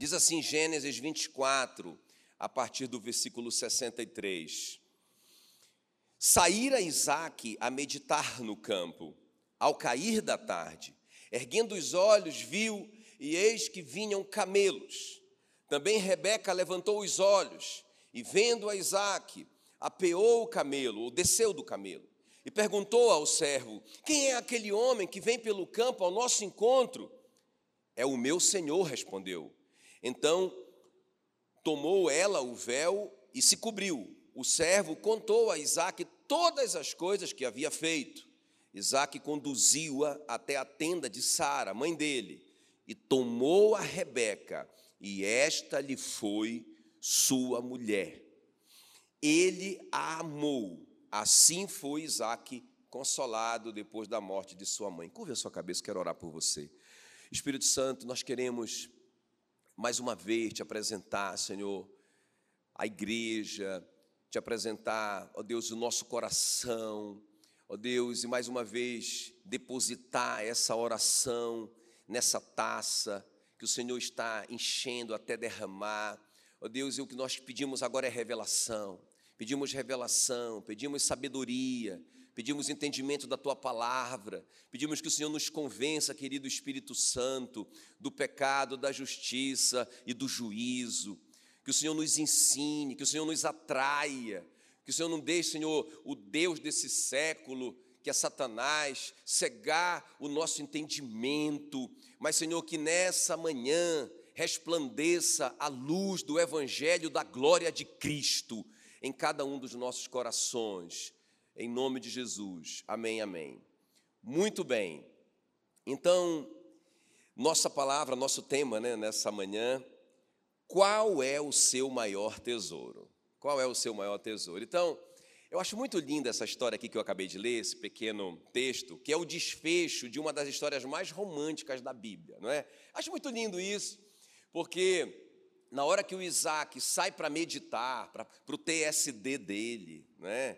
Diz assim Gênesis 24, a partir do versículo 63. Saíra Isaac a meditar no campo, ao cair da tarde. Erguendo os olhos, viu, e eis que vinham camelos. Também Rebeca levantou os olhos, e vendo a Isaac, apeou o camelo, ou desceu do camelo, e perguntou ao servo: Quem é aquele homem que vem pelo campo ao nosso encontro? É o meu senhor, respondeu. Então tomou ela o véu e se cobriu. O servo contou a Isaac todas as coisas que havia feito. Isaac conduziu-a até a tenda de Sara, mãe dele, e tomou a Rebeca, e esta lhe foi sua mulher. Ele a amou. Assim foi Isaac consolado depois da morte de sua mãe. Curva a sua cabeça, quero orar por você. Espírito Santo, nós queremos mais uma vez te apresentar, Senhor, a igreja, te apresentar, ó Deus, o nosso coração, ó Deus, e mais uma vez depositar essa oração nessa taça que o Senhor está enchendo até derramar. Ó Deus, e o que nós pedimos agora é revelação. Pedimos revelação, pedimos sabedoria, pedimos entendimento da tua palavra, pedimos que o Senhor nos convença, querido Espírito Santo, do pecado, da justiça e do juízo, que o Senhor nos ensine, que o Senhor nos atraia, que o Senhor não deixe, Senhor, o Deus desse século, que é Satanás, cegar o nosso entendimento, mas, Senhor, que nessa manhã resplandeça a luz do Evangelho da glória de Cristo em cada um dos nossos corações em nome de Jesus. Amém, amém. Muito bem. Então, nossa palavra, nosso tema né, nessa manhã, qual é o seu maior tesouro? Qual é o seu maior tesouro? Então, eu acho muito linda essa história aqui que eu acabei de ler, esse pequeno texto, que é o desfecho de uma das histórias mais românticas da Bíblia, não é? Acho muito lindo isso, porque na hora que o Isaac sai para meditar, para o TSD dele, né?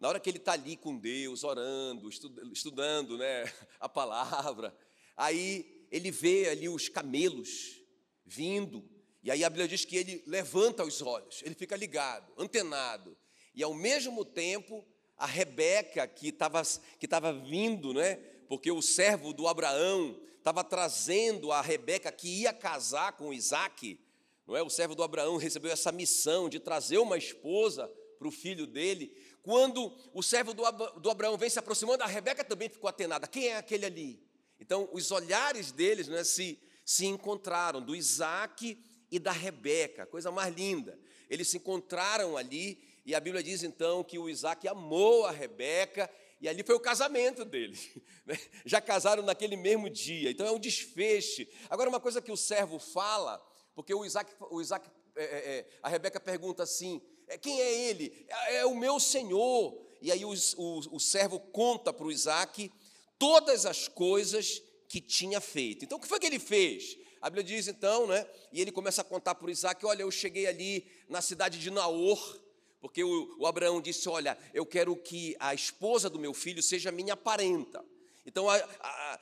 Na hora que ele está ali com Deus, orando, estudando né, a palavra, aí ele vê ali os camelos vindo, e aí a Bíblia diz que ele levanta os olhos, ele fica ligado, antenado, e ao mesmo tempo a Rebeca que estava que tava vindo, né, porque o servo do Abraão estava trazendo a Rebeca que ia casar com Isaac, não é? O servo do Abraão recebeu essa missão de trazer uma esposa para o filho dele. Quando o servo do, do Abraão vem se aproximando, a Rebeca também ficou atenada. Quem é aquele ali? Então, os olhares deles né, se, se encontraram, do Isaac e da Rebeca, coisa mais linda. Eles se encontraram ali, e a Bíblia diz então que o Isaac amou a Rebeca, e ali foi o casamento deles. Né? Já casaram naquele mesmo dia, então é um desfecho. Agora, uma coisa que o servo fala, porque o Isaac, o Isaac é, é, é a Rebeca pergunta assim: quem é ele? É, é o meu senhor. E aí o, o, o servo conta para o Isaac todas as coisas que tinha feito. Então, o que foi que ele fez? A Bíblia diz então, né? E ele começa a contar para o Isaac: olha, eu cheguei ali na cidade de Naor, porque o, o, Abraão disse: olha, eu quero que a esposa do meu filho seja minha parenta. Então a,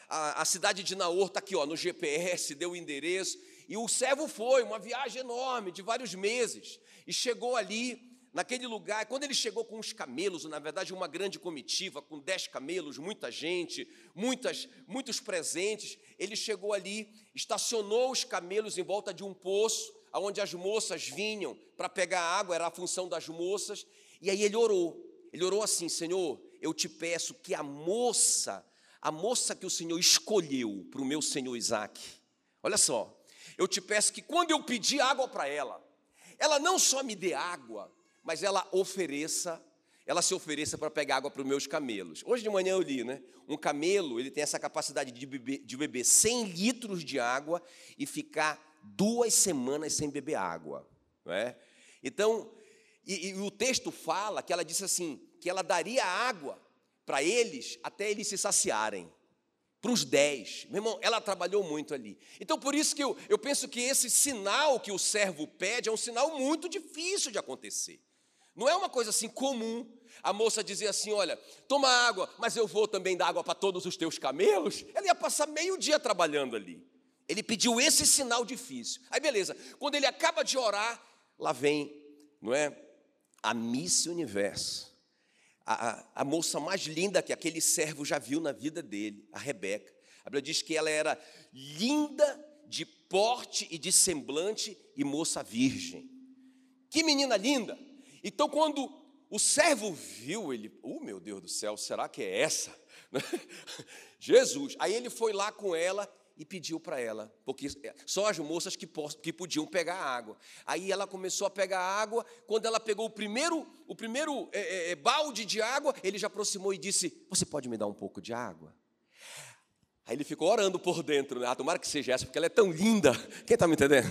a, a cidade de Naor está aqui ó, no GPS, deu o endereço, e o servo foi, uma viagem enorme, de vários meses e chegou ali, naquele lugar. Quando ele chegou com os camelos, na verdade, uma grande comitiva, com dez camelos, muita gente, muitas, muitos presentes, ele chegou ali, estacionou os camelos em volta de um poço, onde as moças vinham para pegar água, era a função das moças, e aí ele orou. Ele orou assim: Senhor, eu te peço que a moça, a moça que o Senhor escolheu para o meu senhor Isaac, olha só, eu te peço que quando eu pedir água para ela, ela não só me dê água, mas ela ofereça, ela se ofereça para pegar água para os meus camelos. Hoje de manhã eu li, né? Um camelo, ele tem essa capacidade de beber, de beber 100 litros de água e ficar duas semanas sem beber água, não é? Então, e, e o texto fala que ela disse assim, que ela daria água para eles até eles se saciarem para os dez. Meu irmão, ela trabalhou muito ali. Então, por isso que eu, eu penso que esse sinal que o servo pede é um sinal muito difícil de acontecer. Não é uma coisa assim comum. A moça dizia assim: Olha, toma água, mas eu vou também dar água para todos os teus camelos. Ela ia passar meio dia trabalhando ali. Ele pediu esse sinal difícil. Aí beleza, quando ele acaba de orar, lá vem, não é? A Miss Universo. A, a, moça mais linda que aquele servo já viu na vida dele, a Rebeca. A Bíblia diz que ela era linda de porte e de semblante e moça virgem. Que menina linda! Então, quando o servo viu, ele, oh meu Deus do céu, será que é essa? Jesus. Aí ele foi lá com ela e pediu para ela, porque só as moças que, que podiam pegar água. Aí ela começou a pegar água. Quando ela pegou o primeiro, o primeiro é, é, é, balde de água, ele já aproximou e disse: Você pode me dar um pouco de água? Aí ele ficou orando por dentro, né? ah, tomara que seja essa, porque ela é tão linda. Quem está me entendendo?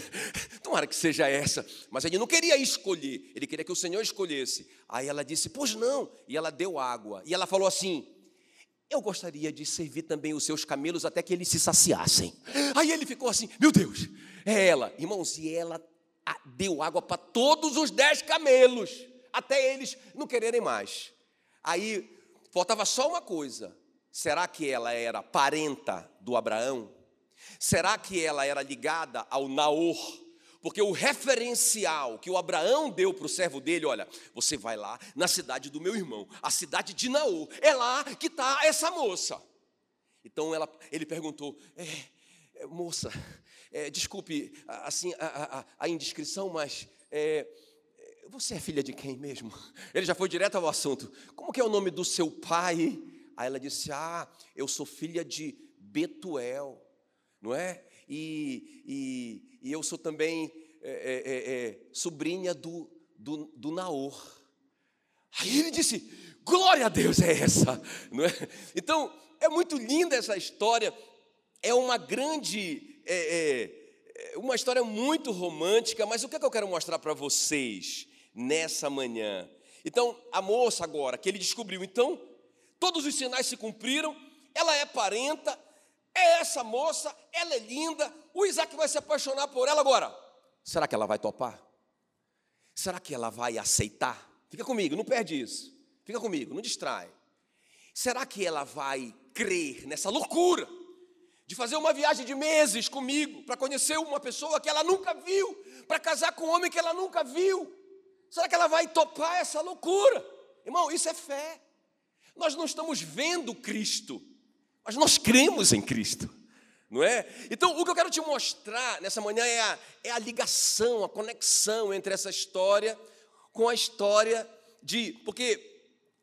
tomara que seja essa. Mas ele não queria escolher, ele queria que o Senhor escolhesse. Aí ela disse: Pois não. E ela deu água. E ela falou assim: eu gostaria de servir também os seus camelos até que eles se saciassem. Aí ele ficou assim: Meu Deus, é ela. Irmãos, e ela deu água para todos os dez camelos, até eles não quererem mais. Aí faltava só uma coisa: será que ela era parenta do Abraão? Será que ela era ligada ao Naor? Porque o referencial que o Abraão deu para o servo dele, olha, você vai lá na cidade do meu irmão, a cidade de Naô, é lá que está essa moça. Então ela, ele perguntou, é, é, moça, é, desculpe assim a, a, a indiscrição, mas é, você é filha de quem mesmo? Ele já foi direto ao assunto. Como que é o nome do seu pai? Aí ela disse, ah, eu sou filha de Betuel, não é? E, e, e eu sou também é, é, é, é, sobrinha do, do, do Naor. Aí ele disse: Glória a Deus é essa, não é? Então é muito linda essa história. É uma grande, é, uma história muito romântica. Mas o que, é que eu quero mostrar para vocês nessa manhã? Então a moça agora que ele descobriu, então todos os sinais se cumpriram. Ela é parenta, é essa moça, ela é linda, o Isaac vai se apaixonar por ela agora. Será que ela vai topar? Será que ela vai aceitar? Fica comigo, não perde isso. Fica comigo, não distrai. Será que ela vai crer nessa loucura de fazer uma viagem de meses comigo para conhecer uma pessoa que ela nunca viu, para casar com um homem que ela nunca viu? Será que ela vai topar essa loucura? Irmão, isso é fé. Nós não estamos vendo Cristo, mas nós cremos em Cristo, não é? Então, o que eu quero te mostrar nessa manhã é a, é a ligação, a conexão entre essa história com a história de. Porque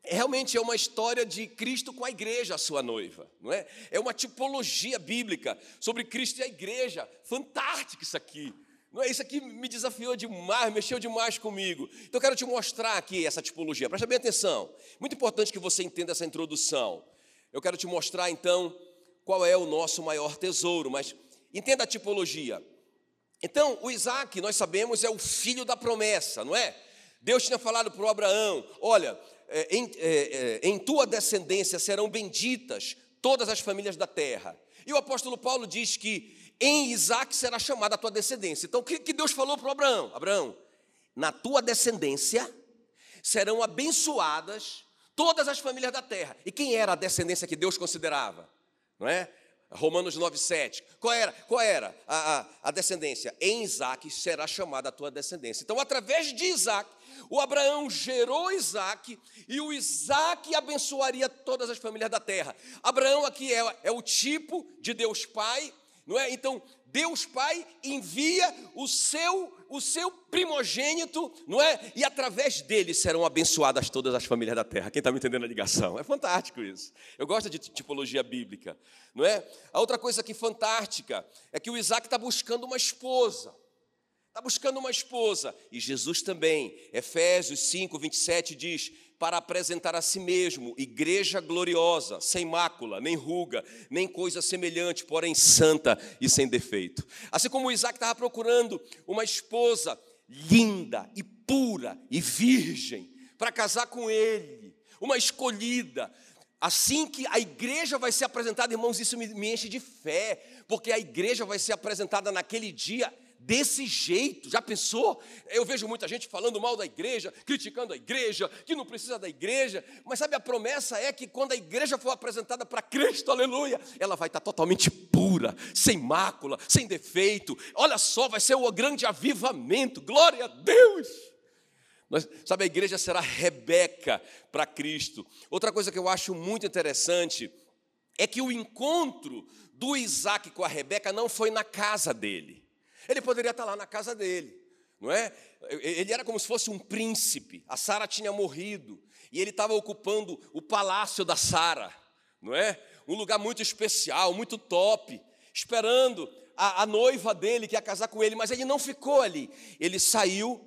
realmente é uma história de Cristo com a igreja, a sua noiva, não é? É uma tipologia bíblica sobre Cristo e a igreja. Fantástico isso aqui. Não é? Isso aqui me desafiou demais, mexeu demais comigo. Então eu quero te mostrar aqui essa tipologia. Presta bem atenção. Muito importante que você entenda essa introdução. Eu quero te mostrar então qual é o nosso maior tesouro, mas entenda a tipologia. Então, o Isaac, nós sabemos, é o filho da promessa, não é? Deus tinha falado para o Abraão: olha, é, em, é, é, em tua descendência serão benditas todas as famílias da terra. E o apóstolo Paulo diz que em Isaac será chamada a tua descendência. Então, o que, Deus falou para o Abraão? Abraão, na tua descendência serão abençoadas todas as famílias da terra. E quem era a descendência que Deus considerava? Não é? Romanos 9,7. Qual era, qual era a, a, a, descendência? Em Isaac será chamada a tua descendência. Então, através de Isaac, o Abraão gerou Isaac e o Isaac abençoaria todas as famílias da terra. Abraão aqui é, é o tipo de Deus Pai, não é? Então, Deus Pai envia o seu o seu primogênito, não é? E através dele serão abençoadas todas as famílias da terra. Quem está me entendendo a ligação? É fantástico isso. Eu gosto de tipologia bíblica, não é? A outra coisa que fantástica é que o Isaac está buscando uma esposa. Está buscando uma esposa. E Jesus também, Efésios 5, 27 diz: para apresentar a si mesmo igreja gloriosa, sem mácula, nem ruga, nem coisa semelhante, porém santa e sem defeito. Assim como Isaac estava procurando uma esposa linda e pura e virgem para casar com ele, uma escolhida. Assim que a igreja vai ser apresentada, irmãos, isso me, enche de fé, porque a igreja vai ser apresentada naquele dia desse jeito. Já pensou? Eu vejo muita gente falando mal da igreja, criticando a igreja, que não precisa da igreja, mas sabe, a promessa é que quando a igreja for apresentada para Cristo, aleluia, ela vai estar totalmente pura, sem mácula, sem defeito. Olha só, vai ser o grande avivamento, glória a Deus. Sabe, a igreja será Rebeca para Cristo. Outra coisa que eu acho muito interessante é que o encontro do Isaac com a Rebeca não foi na casa dele. Ele poderia estar lá na casa dele, não é? Ele era como se fosse um príncipe. A Sara tinha morrido e ele estava ocupando o palácio da Sara, não é? Um lugar muito especial, muito top, esperando a, a noiva dele que ia casar com ele, mas ele não ficou ali. Ele saiu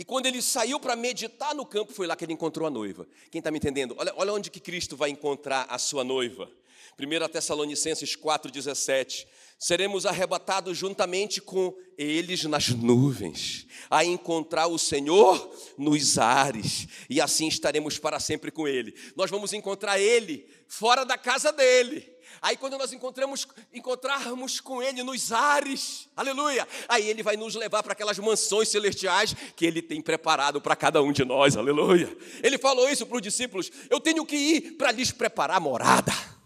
e quando ele saiu para meditar no campo, foi lá que ele encontrou a noiva. Quem está me entendendo? Olha, olha onde que Cristo vai encontrar a sua noiva. 1 Tessalonicenses 4,17 seremos arrebatados juntamente com eles nas nuvens, a encontrar o Senhor nos ares, e assim estaremos para sempre com Ele. Nós vamos encontrar Ele fora da casa dele. Aí quando nós encontramos, encontrarmos com Ele nos ares, aleluia, aí Ele vai nos levar para aquelas mansões celestiais que Ele tem preparado para cada um de nós, aleluia. Ele falou isso para os discípulos: Eu tenho que ir para lhes preparar morada.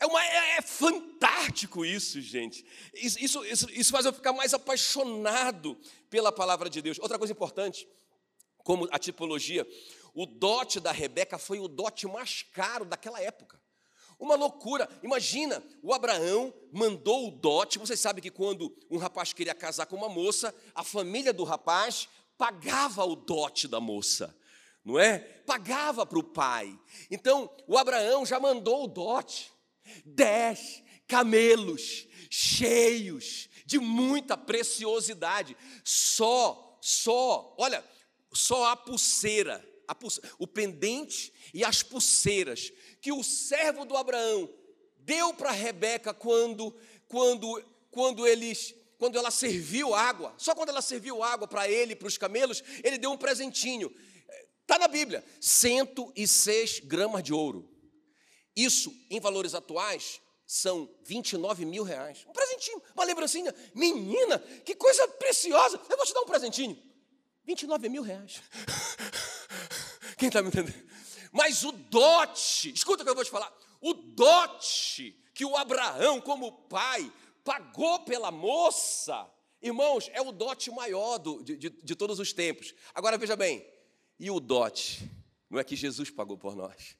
É, uma, é, é, fantástico isso, gente. Isso, isso, isso faz eu ficar mais apaixonado pela palavra de Deus. Outra coisa importante, como a tipologia, o dote da Rebeca foi o dote mais caro daquela época. Uma loucura. Imagina, o Abraão mandou o dote. Vocês sabem que quando um rapaz queria casar com uma moça, a família do rapaz pagava o dote da moça, não é? Pagava para o pai. Então, o Abraão já mandou o dote dez camelos cheios de muita preciosidade. Só, só, olha, só a pulseira, a pulseira, o pendente e as pulseiras que o servo do Abraão deu para Rebeca quando, quando, quando eles quando ela serviu água, só quando ela serviu água para ele para os camelos, ele deu um presentinho. Está na Bíblia, 106 gramas de ouro. Isso, em valores atuais, são 29 mil reais. Um presentinho, uma lembrancinha. Menina, que coisa preciosa. Eu vou te dar um presentinho. 29 mil reais. Quem está me entendendo? Mas o dote, escuta o que eu vou te falar. O dote que o Abraão, como pai, pagou pela moça, irmãos, é o dote maior do, de, de, de todos os tempos. Agora veja bem, e o dote? Não é que Jesus pagou por nós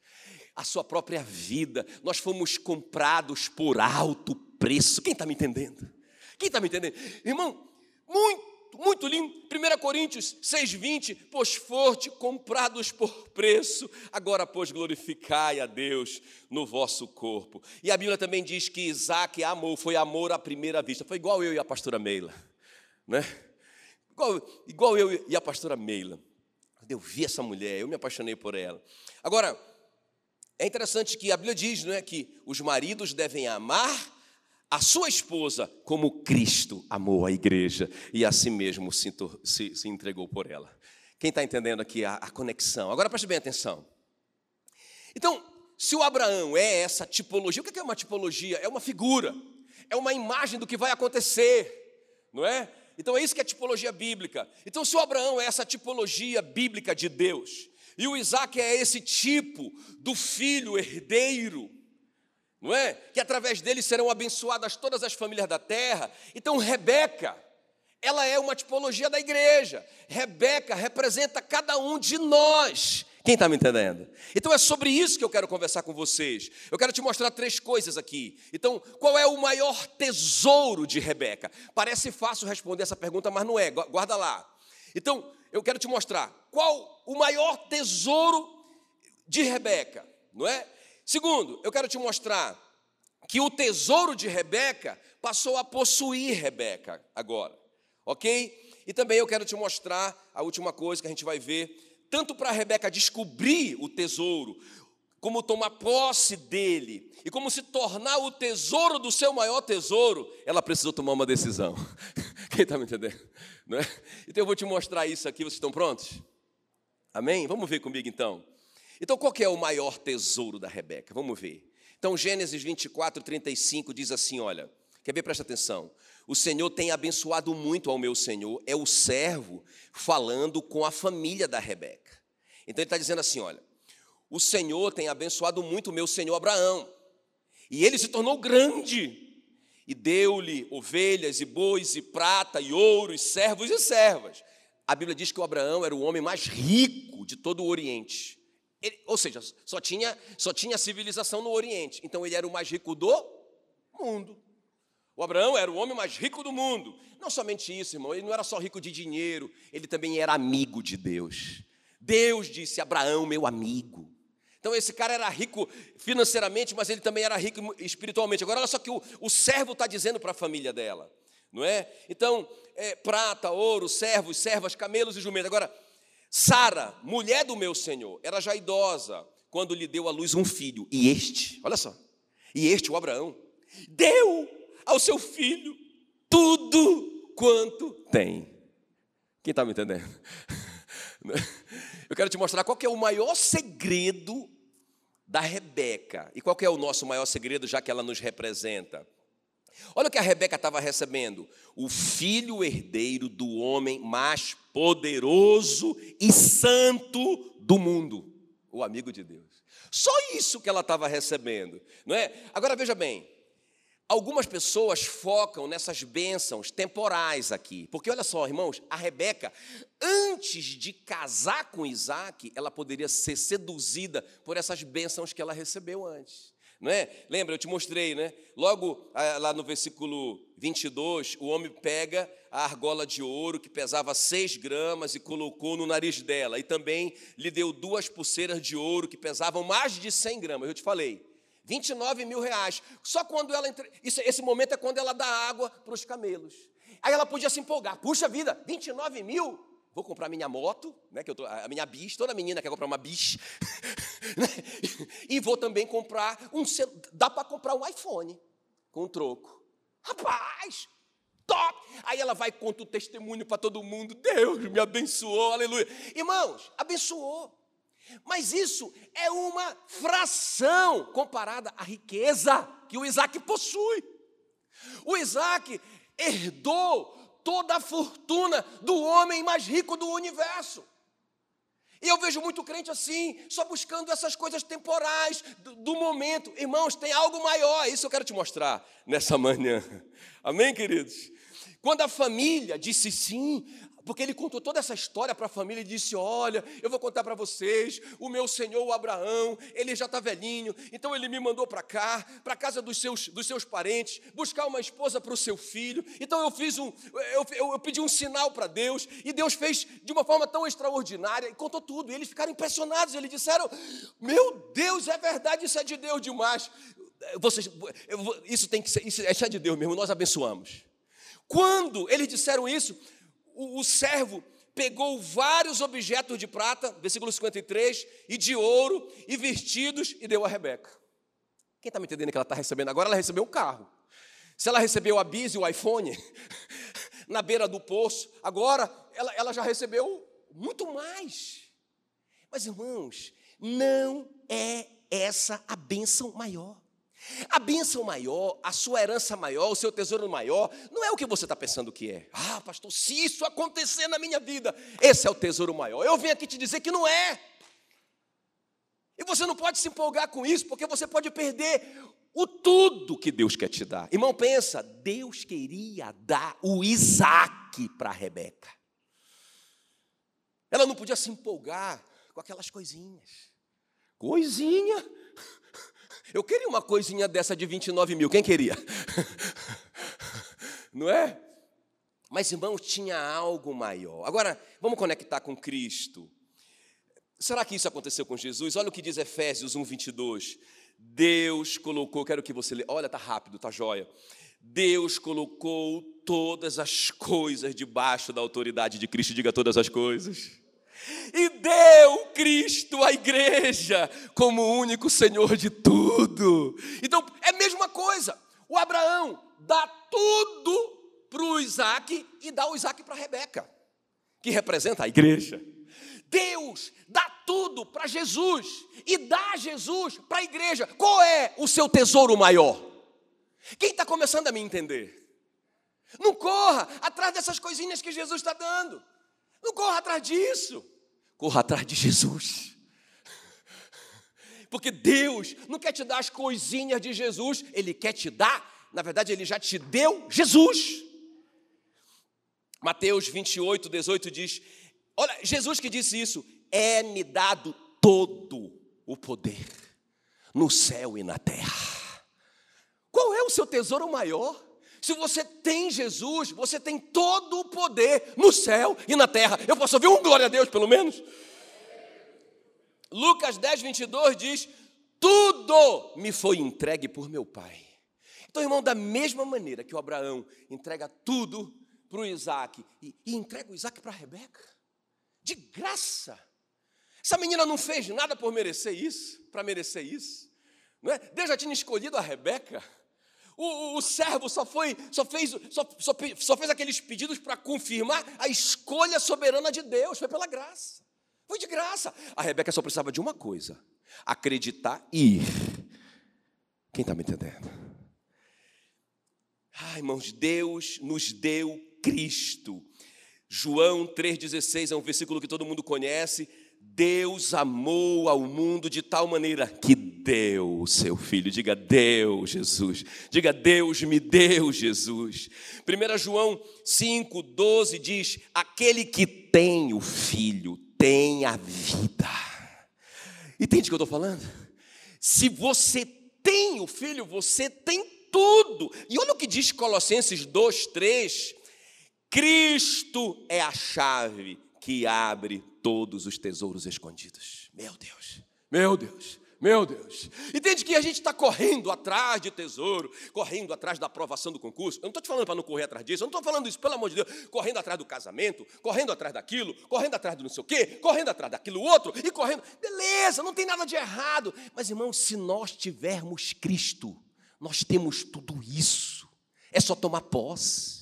a sua própria vida. Nós fomos comprados por alto preço. Quem está me entendendo? Quem está me entendendo? Irmão, muito, muito lindo. 1 Coríntios 6,20: Pois forte, comprados por preço, agora, pois, glorificai a Deus no vosso corpo. E a Bíblia também diz que Isaac amou, foi amor à primeira vista. Foi igual eu e a pastora Meila, né? Igual, igual eu e a pastora Meila. Eu vi essa mulher, eu me apaixonei por ela. Agora, é interessante que a Bíblia diz não é, que os maridos devem amar a sua esposa como Cristo amou a igreja e a si mesmo se, se, se entregou por ela. Quem está entendendo aqui a, a conexão? Agora preste bem atenção. Então, se o Abraão é essa tipologia, o que é uma tipologia? É uma figura, é uma imagem do que vai acontecer, não é? Então é isso que é tipologia bíblica. Então, se o Abraão é essa tipologia bíblica de Deus, e o Isaac é esse tipo do filho herdeiro, não é? Que através dele serão abençoadas todas as famílias da terra. Então, Rebeca, ela é uma tipologia da igreja. Rebeca representa cada um de nós. Quem está me entendendo? Então é sobre isso que eu quero conversar com vocês. Eu quero te mostrar três coisas aqui. Então, qual é o maior tesouro de Rebeca? Parece fácil responder essa pergunta, mas não é. Guarda lá. Então, eu quero te mostrar qual o maior tesouro de Rebeca, não é? Segundo, eu quero te mostrar que o tesouro de Rebeca passou a possuir Rebeca agora, ok? E também eu quero te mostrar a última coisa que a gente vai ver, tanto para Rebeca descobrir o tesouro, como tomar posse dele e como se tornar o tesouro do seu maior tesouro, ela precisou tomar uma decisão. Quem está me entendendo? Não é? Então eu vou te mostrar isso aqui, vocês estão prontos? Amém? Vamos ver comigo então. Então qual é o maior tesouro da Rebeca? Vamos ver. Então Gênesis 24, 35 diz assim: olha, Quer ver? Presta atenção. O Senhor tem abençoado muito ao meu Senhor, é o servo falando com a família da Rebeca. Então ele está dizendo assim: olha, o Senhor tem abençoado muito o meu Senhor Abraão, e ele se tornou grande, e deu-lhe ovelhas e bois e prata e ouro e servos e servas. A Bíblia diz que o Abraão era o homem mais rico de todo o Oriente. Ele, ou seja, só tinha, só tinha civilização no Oriente. Então ele era o mais rico do mundo. O Abraão era o homem mais rico do mundo. Não somente isso, irmão, ele não era só rico de dinheiro, ele também era amigo de Deus. Deus disse: Abraão, meu amigo. Então esse cara era rico financeiramente, mas ele também era rico espiritualmente. Agora olha só que o, o servo está dizendo para a família dela, não é? Então, é, prata, ouro, servos, servas, camelos e jumentos. Agora, Sara, mulher do meu senhor, era já idosa quando lhe deu à luz um filho. E este, olha só, e este, o Abraão, deu ao seu filho tudo quanto tem. Quem está me entendendo? Eu quero te mostrar qual é o maior segredo da Rebeca. E qual é o nosso maior segredo, já que ela nos representa? Olha o que a Rebeca estava recebendo: o filho herdeiro do homem mais poderoso e santo do mundo, o amigo de Deus. Só isso que ela estava recebendo, não é? Agora veja bem, Algumas pessoas focam nessas bênçãos temporais aqui, porque olha só, irmãos, a Rebeca, antes de casar com Isaac, ela poderia ser seduzida por essas bênçãos que ela recebeu antes. Não é? Lembra, eu te mostrei, né? Logo ah, lá no versículo 22, o homem pega a argola de ouro que pesava 6 gramas e colocou no nariz dela, e também lhe deu duas pulseiras de ouro que pesavam mais de 100 gramas. Eu te falei, 29 mil reais. Só quando ela. Isso, esse momento é quando ela dá água para os camelos. Aí ela podia se empolgar. Puxa vida, 29 mil? Vou comprar minha moto, né, que eu tô, a minha bis, toda menina quer comprar uma bis. Né? e vou também comprar um. Dá para comprar um iPhone com um troco. Rapaz, top! Aí ela vai conta o testemunho para todo mundo. Deus me abençoou, aleluia. Irmãos, abençoou. Mas isso é uma fração comparada à riqueza que o Isaac possui. O Isaac herdou toda a fortuna do homem mais rico do universo. E eu vejo muito crente assim, só buscando essas coisas temporais do, do, momento. Irmãos, tem algo maior, isso eu quero te mostrar nessa manhã. Amém, queridos? Quando a família disse sim, porque ele contou toda essa história para a família e disse: Olha, eu vou contar para vocês, o meu senhor o Abraão, ele já está velhinho, então ele me mandou para cá, para casa dos seus, dos seus parentes, buscar uma esposa para o seu filho. Então eu fiz um, eu, eu, eu pedi um sinal para Deus, e Deus fez de uma forma tão extraordinária, e contou tudo. E eles ficaram impressionados, eles disseram: Meu Deus, é verdade, isso é de Deus demais. Vocês, isso tem que ser, isso é de Deus mesmo, nós abençoamos. Quando eles disseram isso, o, o servo pegou vários objetos de prata, versículo 53, e de ouro, e vestidos, e deu a Rebeca. Quem está me entendendo que ela está recebendo? Agora ela recebeu um carro. Se ela recebeu a Biz e o iPhone, na beira do poço, agora ela, ela já recebeu muito mais. Mas, irmãos, não é essa a bênção maior. A bênção maior, a sua herança maior, o seu tesouro maior, não é o que você está pensando que é. Ah, pastor, se isso acontecer na minha vida, esse é o tesouro maior. Eu venho aqui te dizer que não é. E você não pode se empolgar com isso, porque você pode perder o tudo que Deus quer te dar. Irmão, pensa, Deus queria dar o Isaac para Rebeca. Ela não podia se empolgar com aquelas coisinhas. Coisinha? Eu queria uma coisinha dessa de 29 mil, quem queria? Não é? Mas, irmãos, tinha algo maior. Agora, vamos conectar com Cristo. Será que isso aconteceu com Jesus? Olha o que diz Efésios 1, 22. Deus colocou, quero que você leia, olha, tá rápido, tá jóia. Deus colocou todas as coisas debaixo da autoridade de Cristo, diga todas as coisas e deu Cristo à igreja como o único Senhor de tudo. Então, é a mesma coisa. O Abraão dá tudo para o Isaac e dá o Isaac para Rebeca, que representa a igreja. Deus dá tudo para Jesus e dá Jesus para a igreja. Qual é o seu tesouro maior? Quem está começando a me entender? Não corra atrás dessas coisinhas que Jesus está dando. Não corra atrás disso. Corra atrás de Jesus. Porque Deus não quer te dar as coisinhas de Jesus, Ele quer te dar, na verdade, Ele já te deu Jesus. Mateus 28, 18 diz: Olha, Jesus que disse isso, é-me dado todo o poder no céu e na terra. Qual é o seu tesouro maior? Se você tem Jesus, você tem todo o poder no céu e na terra. Eu posso ouvir um glória a Deus, pelo menos? Lucas 10, 22 diz: Tudo me foi entregue por meu Pai. Então, irmão, da mesma maneira que o Abraão entrega tudo para o Isaac e, e entrega o Isaac para a Rebeca, de graça. Essa menina não fez nada por merecer isso, para merecer isso. Não é? Deus já tinha escolhido a Rebeca. O, o, servo só, foi, só, fez, só, só, só fez aqueles pedidos para confirmar a escolha soberana de Deus, foi pela graça. Foi de graça. A Rebeca só precisava de uma coisa: acreditar e ir. Quem está me entendendo? Ai, irmãos, Deus nos deu Cristo. João 3,16 é um versículo que todo mundo conhece. Deus amou ao mundo de tal maneira que deu o seu filho. Diga, deu Jesus. Diga, Deus me deu Jesus. 1 João 5,12 diz: Aquele que tem o filho tem a vida. Entende o que eu estou falando? Se você tem o filho, você tem tudo. E olha o que diz Colossenses 2, 3. Cristo é a chave que abre todos os tesouros escondidos. Meu Deus, meu Deus, meu Deus. Entende que a gente está correndo atrás de tesouro, correndo atrás da aprovação do concurso. Eu não estou te falando para não correr atrás disso, eu não estou falando isso, pelo amor de Deus, correndo atrás do casamento, correndo atrás daquilo, correndo atrás do não sei o quê, correndo atrás daquilo outro e correndo. Beleza, não tem nada de errado. Mas, irmão, se nós tivermos Cristo, nós temos tudo isso. É só tomar posse.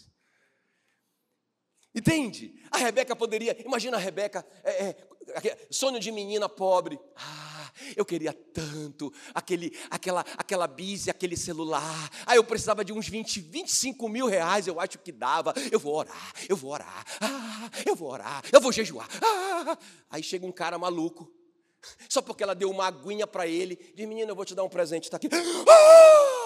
Entende? A Rebeca poderia, imagina a Rebeca, é, é, sonho de menina pobre. Ah, eu queria tanto aquele, aquela, aquela bis aquele celular. Ah, eu precisava de uns 20, 25 mil reais, eu acho que dava. Eu vou orar, eu vou orar, ah, eu vou orar, eu vou jejuar. Ah. Aí chega um cara maluco, só porque ela deu uma aguinha para ele, diz: Menina, eu vou te dar um presente, está aqui. Ah!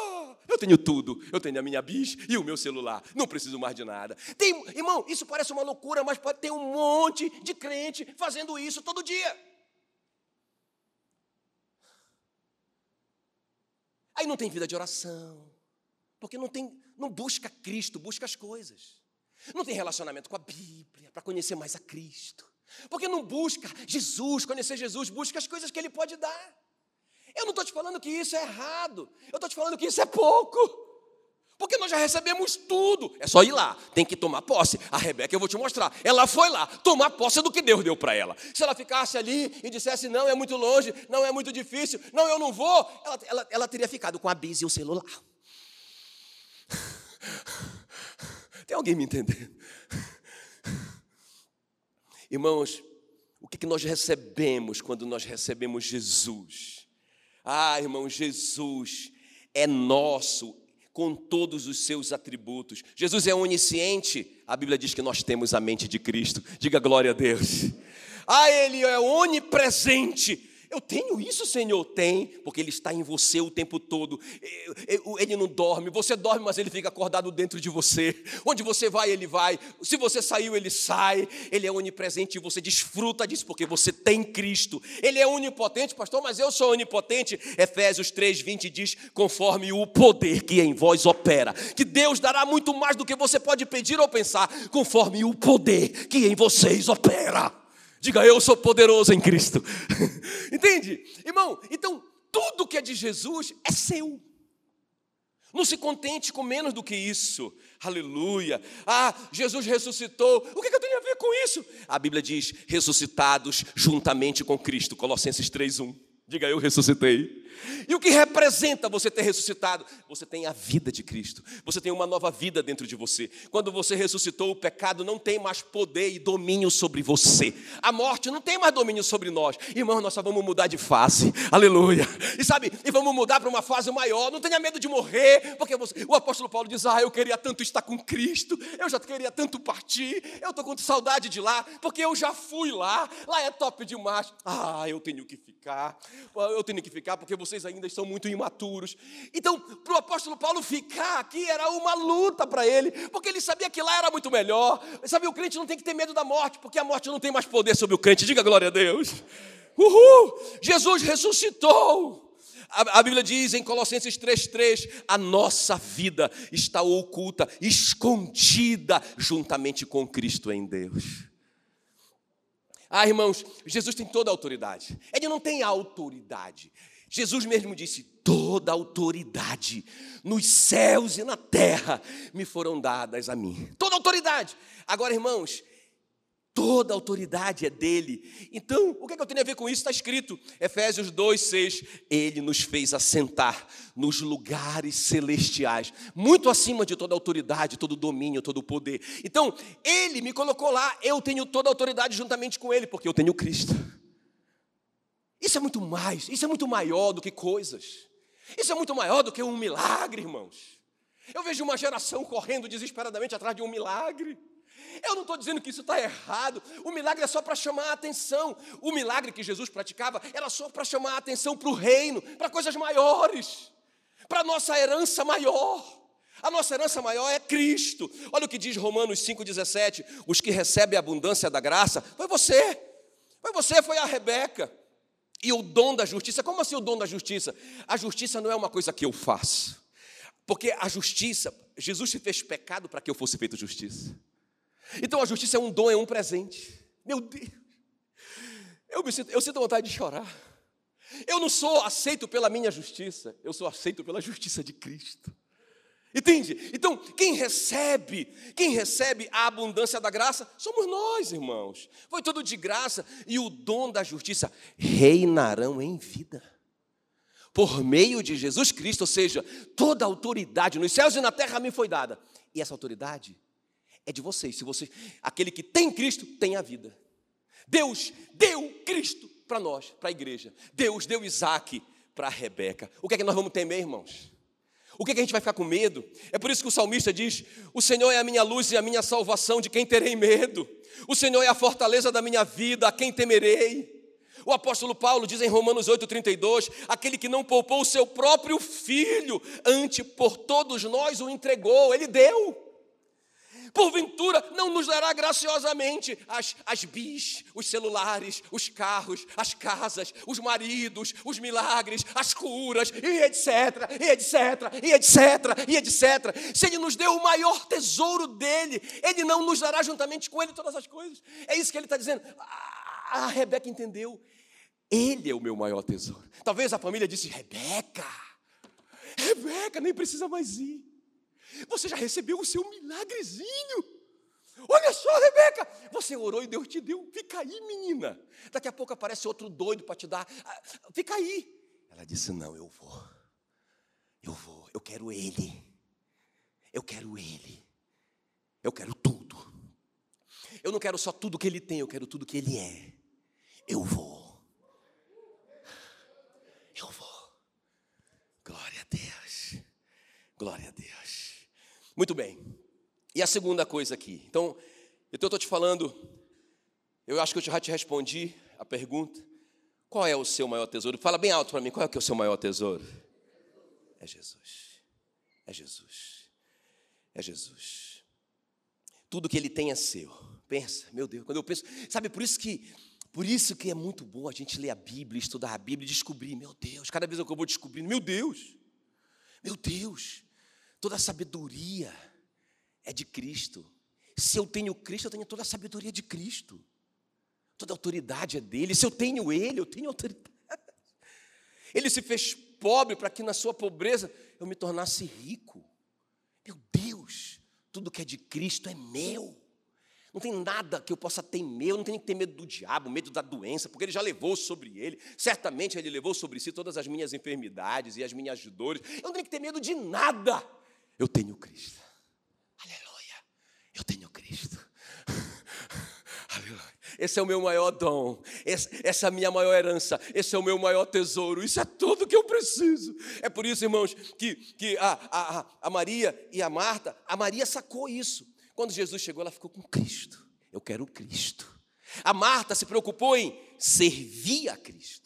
Eu tenho tudo. Eu tenho a minha bis e o meu celular. Não preciso mais de nada. Tem, irmão, isso parece uma loucura, mas pode ter um monte de crente fazendo isso todo dia. Aí não tem vida de oração. Porque não tem, não busca Cristo, busca as coisas. Não tem relacionamento com a Bíblia para conhecer mais a Cristo. Porque não busca Jesus, conhecer Jesus, busca as coisas que ele pode dar. Eu não estou te falando que isso é errado, eu estou te falando que isso é pouco. Porque nós já recebemos tudo. É só ir lá, tem que tomar posse. A Rebeca, eu vou te mostrar. Ela foi lá, tomar posse do que Deus deu para ela. Se ela ficasse ali e dissesse, não, é muito longe, não é muito difícil, não, eu não vou, ela, ela, ela teria ficado com a bis e o celular. Tem alguém me entendendo? Irmãos, o que, nós recebemos quando nós recebemos Jesus? Ah, irmão, Jesus é nosso com todos os seus atributos. Jesus é onisciente. A Bíblia diz que nós temos a mente de Cristo. Diga glória a Deus. Ah, ele é onipresente. Eu tenho isso, Senhor? Tem, porque Ele está em você o tempo todo. Ele não dorme, você dorme, mas Ele fica acordado dentro de você. Onde você vai, Ele vai. Se você saiu, Ele sai. Ele é onipresente e você desfruta disso, porque você tem Cristo. Ele é onipotente, pastor, mas eu sou onipotente. Efésios 3, 20 diz: conforme o poder que em vós opera, que Deus dará muito mais do que você pode pedir ou pensar, conforme o poder que em vocês opera. Diga, eu sou poderoso em Cristo. Entende? Irmão, então tudo que é de Jesus é seu. Não se contente com menos do que isso. Aleluia. Ah, Jesus ressuscitou. O que, eu tenho a ver com isso? A Bíblia diz: ressuscitados juntamente com Cristo. Colossenses 3:1. Diga, eu ressuscitei. E o que representa você ter ressuscitado? Você tem a vida de Cristo. Você tem uma nova vida dentro de você. Quando você ressuscitou, o pecado não tem mais poder e domínio sobre você. A morte não tem mais domínio sobre nós. Irmãos, nós só vamos mudar de fase. Aleluia. E sabe, e vamos mudar para uma fase maior. Não tenha medo de morrer, porque você... o apóstolo Paulo diz: "Ah, eu queria tanto estar com Cristo. Eu já queria tanto partir. Eu estou com saudade de lá, porque eu já fui lá. Lá é top demais. Ah, eu tenho que ficar. Eu tenho que ficar porque vocês ainda estão muito imaturos. Então, para o apóstolo Paulo ficar aqui era uma luta para ele, porque ele sabia que lá era muito melhor. Sabe, o crente não tem que ter medo da morte, porque a morte não tem mais poder sobre o crente. Diga glória a Deus. Uhul! Jesus ressuscitou. A, Bíblia diz em Colossenses 3,3: a nossa vida está oculta, escondida juntamente com Cristo em Deus. Ah, irmãos, Jesus tem toda a autoridade. Ele não tem autoridade. Jesus mesmo disse: toda autoridade nos céus e na terra me foram dadas a mim. Toda autoridade. Agora, irmãos, Toda autoridade é dele. Então, o que, é que eu tenho a ver com isso? Está escrito, Efésios 2, 6. Ele nos fez assentar nos lugares celestiais, muito acima de toda autoridade, todo domínio, todo poder. Então, ele me colocou lá, eu tenho toda autoridade juntamente com ele, porque eu tenho Cristo. Isso é muito mais, isso é muito maior do que coisas. Isso é muito maior do que um milagre, irmãos. Eu vejo uma geração correndo desesperadamente atrás de um milagre. Eu não estou dizendo que isso está errado. O milagre é só para chamar a atenção. O milagre que Jesus praticava era só para chamar a atenção para o reino, para coisas maiores, para a nossa herança maior. A nossa herança maior é Cristo. Olha o que diz Romanos 5,17: os que recebem a abundância da graça, foi você, foi você, foi a Rebeca. E o dom da justiça, como assim o dom da justiça? A justiça não é uma coisa que eu faço, porque a justiça, Jesus se fez pecado para que eu fosse feito justiça. Então a justiça é um dom, é um presente. Meu Deus, eu, me sinto, eu sinto vontade de chorar. Eu não sou aceito pela minha justiça, eu sou aceito pela justiça de Cristo. Entende? Então, quem recebe, quem recebe a abundância da graça, somos nós, irmãos. Foi tudo de graça e o dom da justiça reinarão em vida. Por meio de Jesus Cristo, ou seja, toda autoridade nos céus e na terra me foi dada. E essa autoridade é de vocês. Se você, aquele que tem Cristo tem a vida. Deus deu Cristo para nós, para a igreja. Deus deu Isaac para Rebeca. O que é que nós vamos temer, irmãos? O que, que a gente vai ficar com medo? É por isso que o salmista diz: O Senhor é a minha luz e a minha salvação, de quem terei medo? O Senhor é a fortaleza da minha vida, a quem temerei? O apóstolo Paulo diz em Romanos 8,32: aquele que não poupou o seu próprio filho, ante por todos nós o entregou, ele deu porventura não nos dará graciosamente as, as bis, os celulares, os carros, as casas, os maridos, os milagres, as curas, e etc, e etc, e etc, e etc. Se Ele nos deu o maior tesouro dele, Ele não nos dará juntamente com Ele todas as coisas. É isso que Ele está dizendo. A Rebeca entendeu. Ele é o meu maior tesouro. Talvez a família disse: Rebeca, Rebeca, nem precisa mais ir. Você já recebeu o seu milagrezinho. Olha só, Rebeca, você orou e Deus te deu. Fica aí, menina. Daqui a pouco aparece outro doido para te dar. Ah, fica aí. Ela disse: Não, eu vou. Eu vou. Eu quero Ele. Eu quero Ele. Eu quero tudo. Eu não quero só tudo que Ele tem, eu quero tudo que Ele é. Eu vou. Eu vou. Glória a Deus. Glória a Deus. Muito bem. E a segunda coisa aqui. Então, eu estou te falando, eu acho que eu já te respondi a pergunta. Qual é o seu maior tesouro? Fala bem alto para mim, qual é, é o seu maior tesouro? É Jesus. É Jesus. É Jesus. Tudo que ele tem é seu. Pensa, meu Deus, quando eu penso, sabe, por isso que por isso que é muito bom a gente ler a Bíblia, estudar a Bíblia e descobrir, meu Deus, cada vez que eu vou descobrindo, meu Deus, meu Deus, Toda sabedoria é de Cristo. Se eu tenho Cristo, eu tenho toda a sabedoria de Cristo. Toda a autoridade é dele. Se eu tenho Ele, eu tenho autoridade. Ele se fez pobre para que na sua pobreza eu me tornasse rico. Meu Deus, tudo que é de Cristo é meu. Não tem nada que eu possa temer, eu não tenho que ter medo do diabo, medo da doença, porque ele já levou sobre ele. Certamente ele levou sobre si todas as minhas enfermidades e as minhas dores. Eu não tenho que ter medo de nada. Eu tenho Cristo. Aleluia. Eu tenho Cristo. Aleluia. Esse é o meu maior dom, essa é a minha maior herança, esse é o meu maior tesouro, isso é tudo que eu preciso. É por isso, irmãos, que, que a, a, a Maria e a Marta, a Maria sacou isso. Quando Jesus chegou, ela ficou com Cristo. Eu quero Cristo. A Marta se preocupou em servir a Cristo.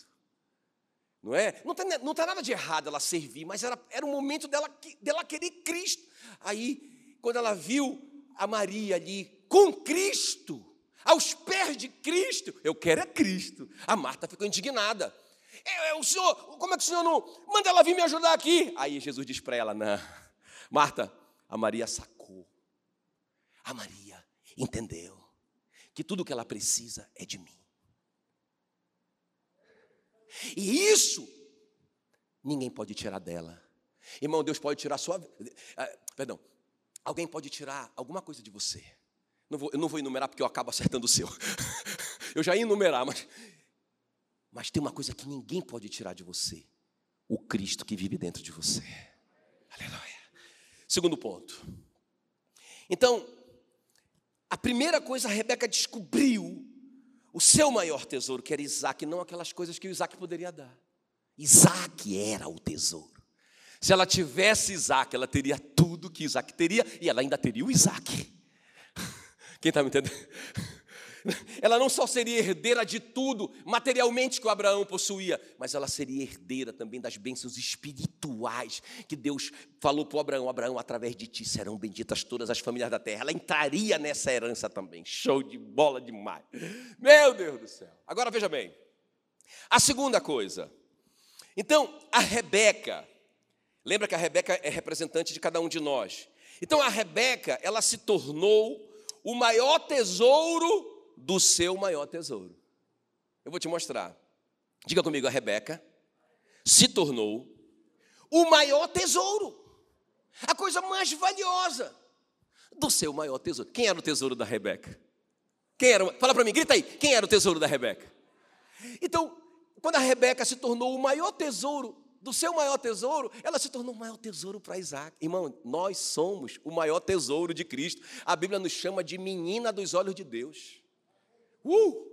Não é? Não está não nada de errado ela servir, mas era, era o momento dela, dela querer Cristo. Aí, quando ela viu a Maria ali com Cristo, aos pés de Cristo, eu quero é Cristo. A Marta ficou indignada. É, é, o senhor, como é que o senhor não manda ela vir me ajudar aqui? Aí Jesus diz para ela: Não, Marta, a Maria sacou. A Maria entendeu que tudo que ela precisa é de mim. E isso ninguém pode tirar dela. Irmão, Deus pode tirar sua. Uh, perdão. Alguém pode tirar alguma coisa de você. Não vou, eu não vou enumerar porque eu acabo acertando o seu. eu já ia enumerar, mas. Mas tem uma coisa que ninguém pode tirar de você: o Cristo que vive dentro de você. Aleluia. Segundo ponto. Então, a primeira coisa, a Rebeca descobriu o seu maior tesouro, que era Isaac, não aquelas coisas que o Isaac poderia dar. Isaac era o tesouro. Se ela tivesse Isaac, ela teria tudo que Isaac teria e ela ainda teria o Isaac. Quem está me entendendo? Ela não só seria herdeira de tudo materialmente que o Abraão possuía, mas ela seria herdeira também das bênçãos espirituais que Deus falou para o Abraão: Abraão, através de ti serão benditas todas as famílias da terra. Ela entraria nessa herança também. Show de bola demais. Meu Deus do céu. Agora veja bem. A segunda coisa. Então, a Rebeca, lembra que a Rebeca é representante de cada um de nós. Então, a Rebeca, ela se tornou o maior tesouro do seu maior tesouro. Eu vou te mostrar. Diga comigo, a Rebeca se tornou o maior tesouro, a coisa mais valiosa do seu maior tesouro. Quem era o tesouro da Rebeca? Quem era? Fala para mim, grita aí. Quem era o tesouro da Rebeca? Então, quando a Rebeca se tornou o maior tesouro do seu maior tesouro, ela se tornou o maior tesouro para Isaac. Irmão, nós somos o maior tesouro de Cristo. A Bíblia nos chama de menina dos olhos de Deus. Uh!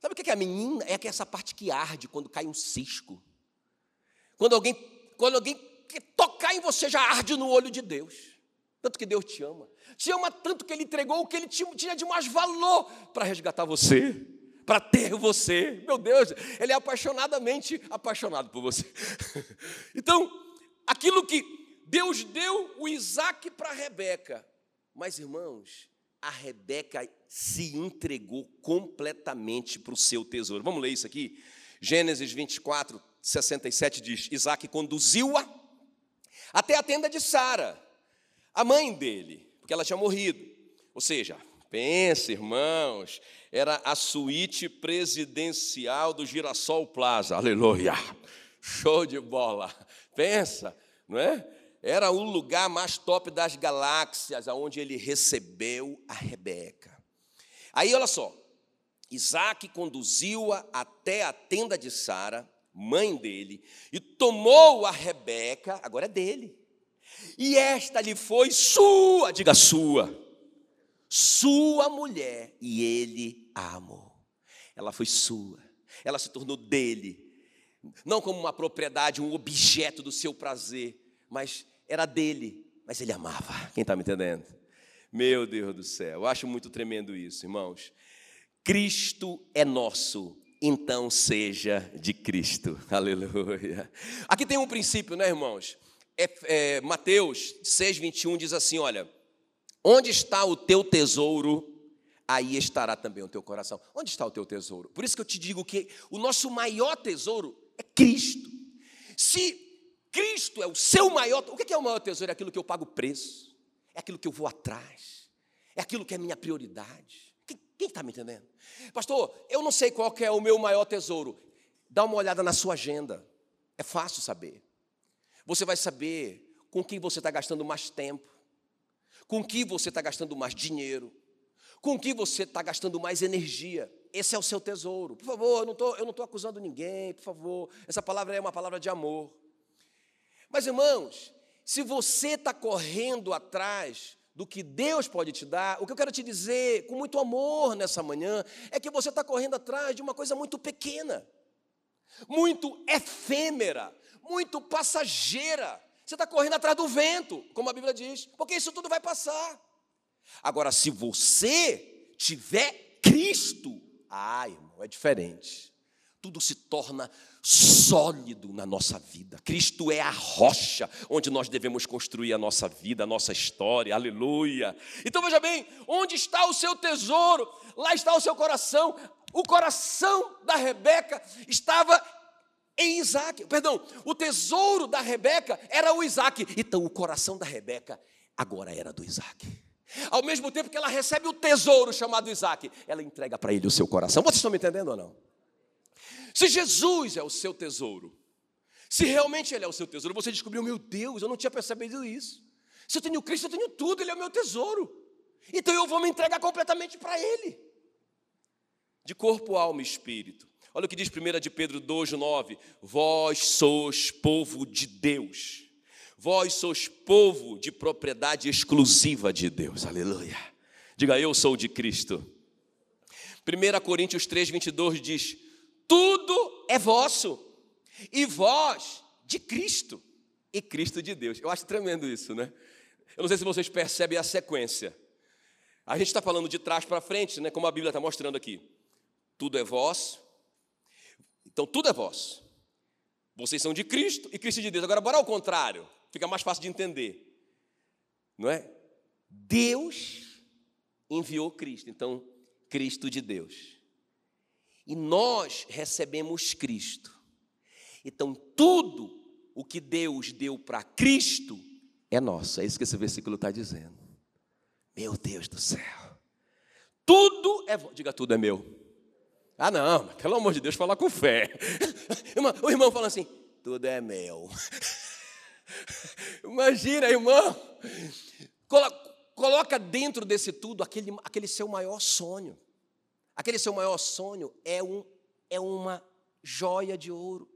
Sabe o que é a menina? É essa parte que arde quando cai um cisco. Quando alguém, quando alguém quer tocar em você, já arde no olho de Deus. Tanto que Deus te ama. Te ama tanto que Ele entregou o que Ele tinha de mais valor para resgatar você, para ter você. Meu Deus, Ele é apaixonadamente apaixonado por você. Então, aquilo que Deus deu o Isaac para Rebeca. Mas, irmãos, a Rebeca se entregou completamente para o seu tesouro. Vamos ler isso aqui? Gênesis 24, 67 diz: Isaac conduziu-a até a tenda de Sara, a mãe dele, porque ela tinha morrido. Ou seja, pense, irmãos, era a suíte presidencial do Girassol Plaza. Aleluia! Show de bola! Pensa, não é? Era o lugar mais top das galáxias, aonde ele recebeu a Rebeca. Aí olha só, Isaac conduziu-a até a tenda de Sara, mãe dele, e tomou a Rebeca, agora é dele. E esta lhe foi sua, diga sua, sua mulher, e ele a amou. Ela foi sua, ela se tornou dele, não como uma propriedade, um objeto do seu prazer, mas era dele, mas ele amava. Quem está me entendendo? Meu Deus do céu, eu acho muito tremendo isso, irmãos. Cristo é nosso, então seja de Cristo. Aleluia. Aqui tem um princípio, né, irmãos? É, é, Mateus 6, 21 diz assim: Olha, onde está o teu tesouro, aí estará também o teu coração. Onde está o teu tesouro? Por isso que eu te digo que o nosso maior tesouro é Cristo. Se Cristo é o seu maior. O que é o maior tesouro? É aquilo que eu pago preço, é aquilo que eu vou atrás, é aquilo que é minha prioridade. Quem está me entendendo? Pastor, eu não sei qual é o meu maior tesouro. Dá uma olhada na sua agenda, é fácil saber. Você vai saber com quem você está gastando mais tempo, com que você está gastando mais dinheiro, Com que você está gastando mais energia? Esse é o seu tesouro. Por favor, eu não estou acusando ninguém, por favor. Essa palavra é uma palavra de amor. Mas, irmãos, se você está correndo atrás do que Deus pode te dar, o que eu quero te dizer com muito amor nessa manhã é que você está correndo atrás de uma coisa muito pequena, muito efêmera, muito passageira. Você está correndo atrás do vento, como a Bíblia diz, porque isso tudo vai passar. Agora, se você tiver Cristo, ah, irmão, é diferente. Tudo se torna sólido na nossa vida. Cristo é a rocha onde nós devemos construir a nossa vida, a nossa história. Aleluia. Então veja bem, onde está o seu tesouro? Lá está o seu coração. O coração da Rebeca estava em Isaac. Perdão, o tesouro da Rebeca era o Isaac. Então o coração da Rebeca agora era do Isaac. Ao mesmo tempo que ela recebe o tesouro chamado Isaac, ela entrega para ele o seu coração. Vocês estão me entendendo ou não? Se Jesus é o seu tesouro, se realmente Ele é o seu tesouro, você descobriu, meu Deus, eu não tinha percebido isso. Se eu tenho Cristo, eu tenho tudo, Ele é o meu tesouro. Então eu vou me entregar completamente para Ele. De corpo, alma e espírito. Olha o que diz 1 de Pedro 2,9: Vós sois povo de Deus, vós sois povo de propriedade exclusiva de Deus. Aleluia. Diga, eu sou de Cristo. 1 Coríntios 3, 22 diz: tudo é vosso, e vós de Cristo, e Cristo de Deus. Eu acho tremendo isso, né? Eu não sei se vocês percebem a sequência. A gente está falando de trás para frente, né? Como a Bíblia está mostrando aqui. Tudo é vosso. Então, tudo é vosso. Vocês são de Cristo e Cristo de Deus. Agora, bora ao contrário. Fica mais fácil de entender. Não é? Deus enviou Cristo. Então, Cristo de Deus e nós recebemos Cristo. Então, tudo o que Deus deu para Cristo é nosso. É isso que esse versículo está dizendo. Meu Deus do céu. Tudo é. Diga, tudo é meu. Ah, não, pelo amor de Deus, falar com fé. O irmão fala assim: tudo é meu. Imagina, irmão. Coloca dentro desse tudo aquele, aquele seu maior sonho. Aquele seu maior sonho é, um, é uma joia de ouro,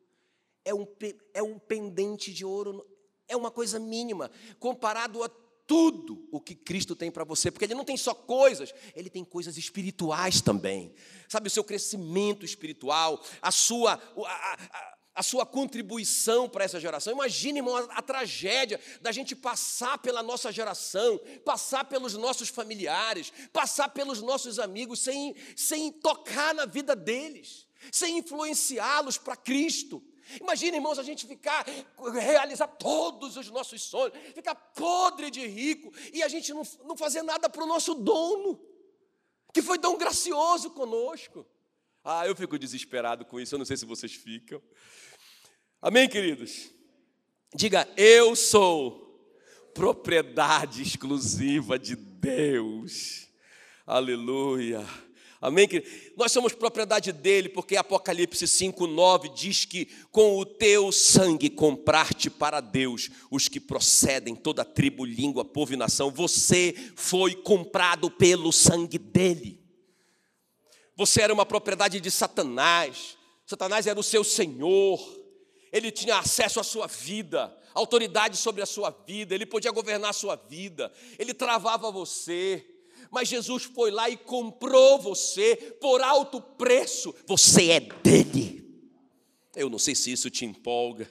é um, é um pendente de ouro, é uma coisa mínima, comparado a tudo o que Cristo tem para você, porque Ele não tem só coisas, Ele tem coisas espirituais também, sabe, o seu crescimento espiritual, a sua, a, a, a sua contribuição para essa geração. Imagine, irmão, a, a, tragédia da gente passar pela nossa geração, passar pelos nossos familiares, passar pelos nossos amigos, sem, sem tocar na vida deles, sem influenciá-los para Cristo. Imagina, irmãos, a gente ficar, realizar todos os nossos sonhos, ficar podre de rico e a gente não, não fazer nada para o nosso dono, que foi tão gracioso conosco. Ah, eu fico desesperado com isso, eu não sei se vocês ficam. Amém, queridos? Diga, eu sou propriedade exclusiva de Deus. Aleluia. Amém? Nós somos propriedade dele, porque Apocalipse 5,9 diz que com o teu sangue compraste para Deus os que procedem, toda tribo, língua, povo e nação. Você foi comprado pelo sangue dele. Você era uma propriedade de Satanás. Satanás era o seu senhor. Ele tinha acesso à sua vida, autoridade sobre a sua vida, ele podia governar a sua vida, ele travava você. Mas Jesus foi lá e comprou você por alto preço. Você é dele. Eu não sei se isso te empolga,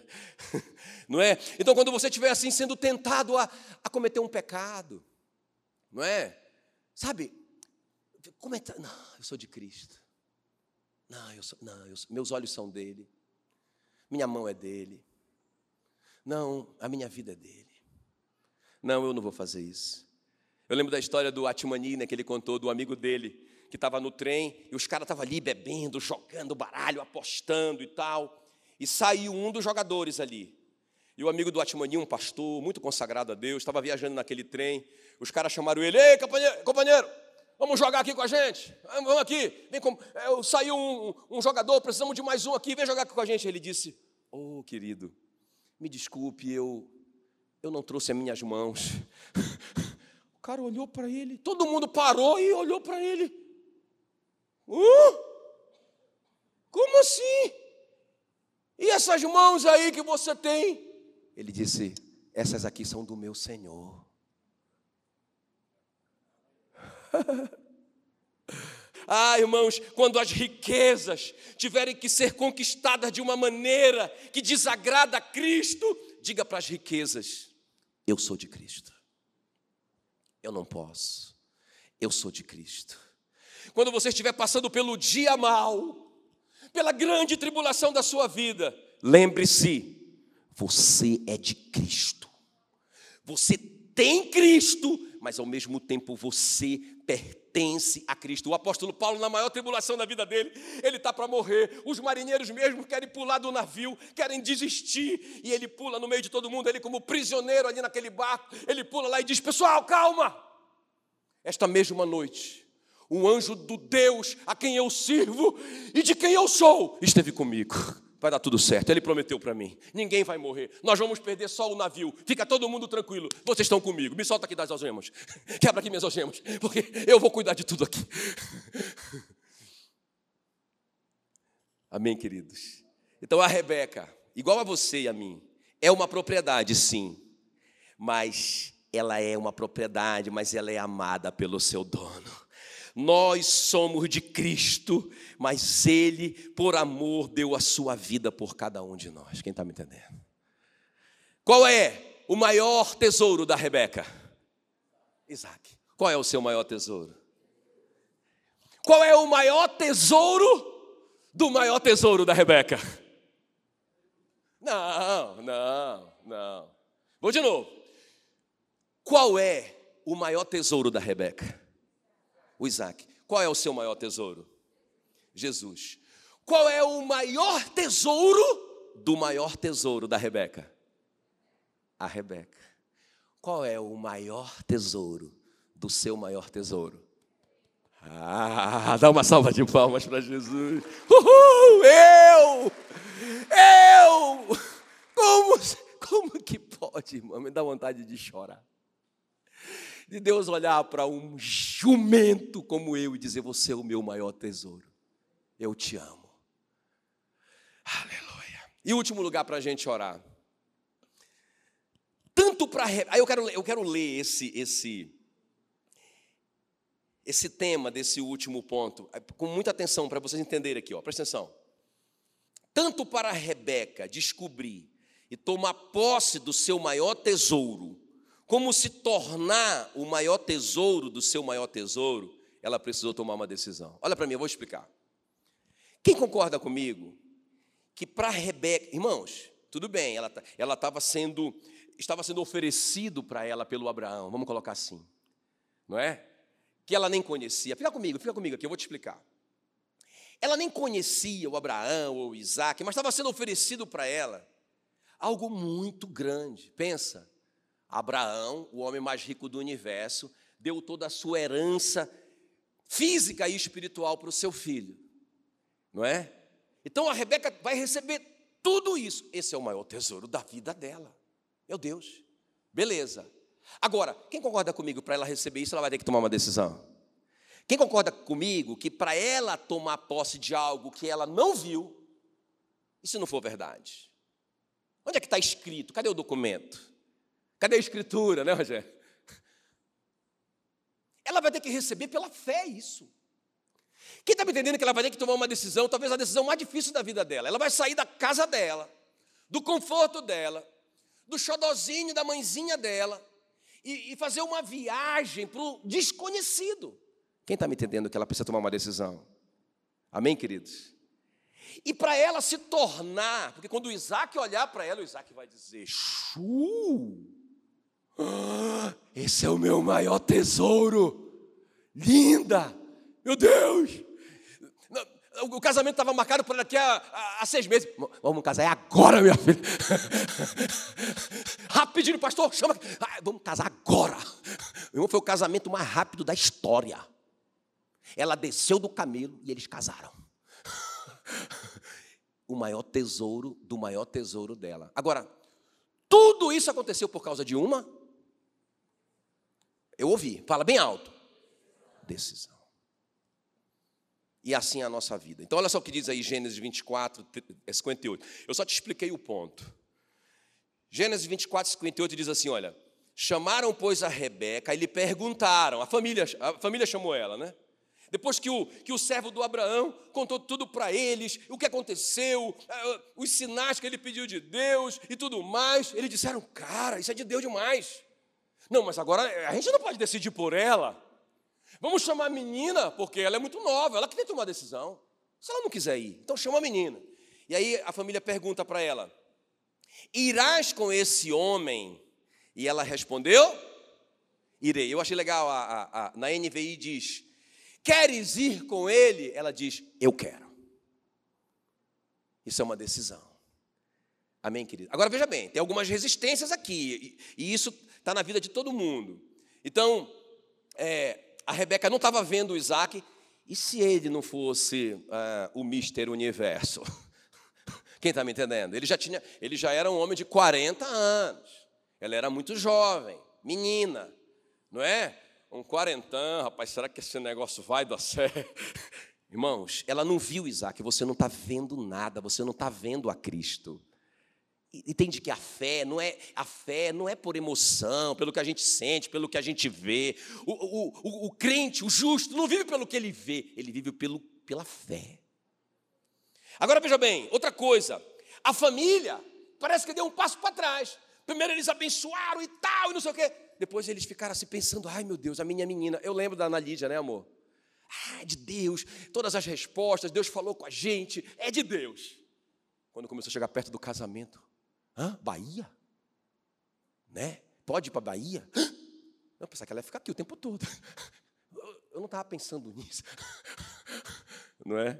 não é? Então, quando você estiver assim sendo tentado a, a cometer um pecado, não é? Sabe, como é que. Tá? Não, eu sou de Cristo. Não, eu sou, não eu sou, meus olhos são dele. Minha mão é dele. Não, a minha vida é dele. Não, eu não vou fazer isso. Eu lembro da história do Atmani, né, que ele contou do amigo dele, que estava no trem e os caras estavam ali bebendo, jogando baralho, apostando e tal. E saiu um dos jogadores ali. E o amigo do Atmani, um pastor muito consagrado a Deus, estava viajando naquele trem. Os caras chamaram ele: Ei, companheiro, companheiro Vamos jogar aqui com a gente? Vamos aqui. Vem com... É, saiu um, um, jogador, precisamos de mais um aqui, vem jogar aqui com a gente. Ele disse: Oh, querido, me desculpe, eu, eu não trouxe as minhas mãos. cara olhou para ele, todo mundo parou e olhou para ele. Uh, como assim? E essas mãos aí que você tem? Ele disse: Essas aqui são do meu Senhor. Ah, irmãos, quando as riquezas tiverem que ser conquistadas de uma maneira que desagrada a Cristo, diga para as riquezas: Eu sou de Cristo. Eu não posso. Eu sou de Cristo. Quando você estiver passando pelo dia mal, pela grande tribulação da sua vida, lembre-se: você é de Cristo. Você tem Cristo, mas ao mesmo tempo você pertence a Cristo. O apóstolo Paulo, na maior tribulação da vida dele, ele está para morrer. Os marinheiros mesmo querem pular do navio, querem desistir, e ele pula no meio de todo mundo, ele, como prisioneiro ali naquele barco, ele pula lá e diz: Pessoal, calma. Esta mesma noite, um anjo do Deus a quem eu sirvo e de quem eu sou esteve comigo vai dar tudo certo. Ele prometeu para mim: ninguém vai morrer. Nós vamos perder só o navio. Fica todo mundo tranquilo. Vocês estão comigo. Me solta aqui das algemas. Quebra aqui minhas algemas, porque eu vou cuidar de tudo aqui. Amém, queridos. Então a Rebeca, igual a você e a mim, é uma propriedade, sim, mas ela é uma propriedade, mas ela é amada pelo seu dono. Nós somos de Cristo, mas Ele, por amor, deu a sua vida por cada um de nós. Quem está me entendendo? Qual é o maior tesouro da Rebeca? Isaac. Qual é o seu maior tesouro? Qual é o maior tesouro do maior tesouro da Rebeca? Não, não, não. Vou de novo. Qual é o maior tesouro da Rebeca? O Isaac. Qual é o seu maior tesouro? Jesus. Qual é o maior tesouro do maior tesouro da Rebeca? A Rebeca. Qual é o maior tesouro do seu maior tesouro? Ah, dá uma salva de palmas para Jesus. Uhul, eu! Eu! Como, como que pode, irmão? Me dá vontade de chorar de Deus olhar para um jumento como eu e dizer: Você é o meu maior tesouro. Eu te amo. Aleluia. E último lugar para a gente orar. Tanto para. Aí eu quero, eu quero ler esse, esse, esse tema desse último ponto, é, com muita atenção para vocês entenderem aqui, ó. presta atenção. Tanto para Rebeca descobrir e tomar posse do seu maior tesouro, como se tornar o maior tesouro do seu maior tesouro, ela precisou tomar uma decisão. Olha para mim, eu vou explicar. Quem concorda comigo que para Rebeca, irmãos, tudo bem, ela tá, ela estava sendo estava sendo oferecido para ela pelo Abraão, vamos colocar assim, não é? Que ela nem conhecia. Fica comigo, fica comigo aqui, eu vou te explicar. Ela nem conhecia o Abraão ou o Isaac, mas estava sendo oferecido para ela algo muito grande. Pensa, Abraão, o homem mais rico do universo, deu toda a sua herança física e espiritual para o seu filho, não é? Então a Rebeca vai receber tudo isso. Esse é o maior tesouro da vida dela. Meu Deus. Beleza. Agora, quem concorda comigo para ela receber isso, ela vai ter que tomar uma decisão? Quem concorda comigo que para ela tomar posse de algo que ela não viu, se não for verdade? Onde é que está escrito? Cadê o documento? Cadê a escritura, né, Rogério? Ela vai ter que receber pela fé isso. Quem está me entendendo que ela vai ter que tomar uma decisão, talvez a decisão mais difícil da vida dela? Ela vai sair da casa dela, do conforto dela, do xodozinho da mãezinha dela, e, e fazer uma viagem para o desconhecido. Quem está me entendendo que ela precisa tomar uma decisão? Amém, queridos? E para ela se tornar, porque quando o Isaac olhar para ela, o Isaac vai dizer: Chu! Esse é o meu maior tesouro. Linda! Meu Deus! O casamento estava marcado para daqui a, a, a, seis meses. Vamos casar é agora, minha filha. Rapidinho, pastor, chama. Ah, vamos casar agora. Meu foi o casamento mais rápido da história. Ela desceu do camelo e eles casaram. O maior tesouro do maior tesouro dela. Agora, tudo isso aconteceu por causa de uma Eu ouvi, fala bem alto. Decisão. E assim é a nossa vida. Então, olha só o que diz aí Gênesis 24, 58. Eu só te expliquei o ponto. Gênesis 24, 58 diz assim: olha, chamaram, pois, a Rebeca e lhe perguntaram, a família, a família chamou ela, né? Depois que o, que o servo do Abraão contou tudo para eles, o que aconteceu, eh, os sinais que ele pediu de Deus e tudo mais, eles disseram: Cara, isso é de Deus demais. Não, mas agora a gente não pode decidir por ela. Vamos chamar a menina, porque ela é muito nova, ela que tem que tomar decisão. Se ela não quiser ir, então chama a menina. E aí a família pergunta para ela: Irás com esse homem? E ela respondeu: Irei. Eu achei legal, a, a, a, na NVI diz: Queres ir com ele? Ela diz: Eu quero. Isso é uma decisão. Amém, querido? Agora veja bem, tem algumas resistências aqui, e isso está na vida de todo mundo. Então, é, a Rebeca não estava vendo o Isaac, e se ele não fosse uh, o Mister Universo? Quem está me entendendo? Ele já, tinha, ele já era um homem de 40 anos, ela era muito jovem, menina, não é? um quarentão, rapaz, será que esse negócio vai dar certo? Irmãos, ela não viu Isaac, você não está vendo nada, você não está vendo a Cristo. Entende que a fé não é a fé não é por emoção, pelo que a gente sente, pelo que a gente vê. O, o, o, o crente, o justo, não vive pelo que ele vê, ele vive pelo, pela fé. Agora veja bem, outra coisa, a família parece que deu um passo para trás. Primeiro eles abençoaram e tal, e não sei o quê. Depois eles ficaram assim pensando: ai meu Deus, a minha menina. Eu lembro da Ana Lídia, né, amor? Ah, é de Deus, todas as respostas, Deus falou com a gente, é de Deus. Quando começou a chegar perto do casamento, hã? Bahia? Né? Pode ir para Bahia? Eu pensava que ela ia ficar aqui o tempo todo. Eu não estava pensando nisso. Não é?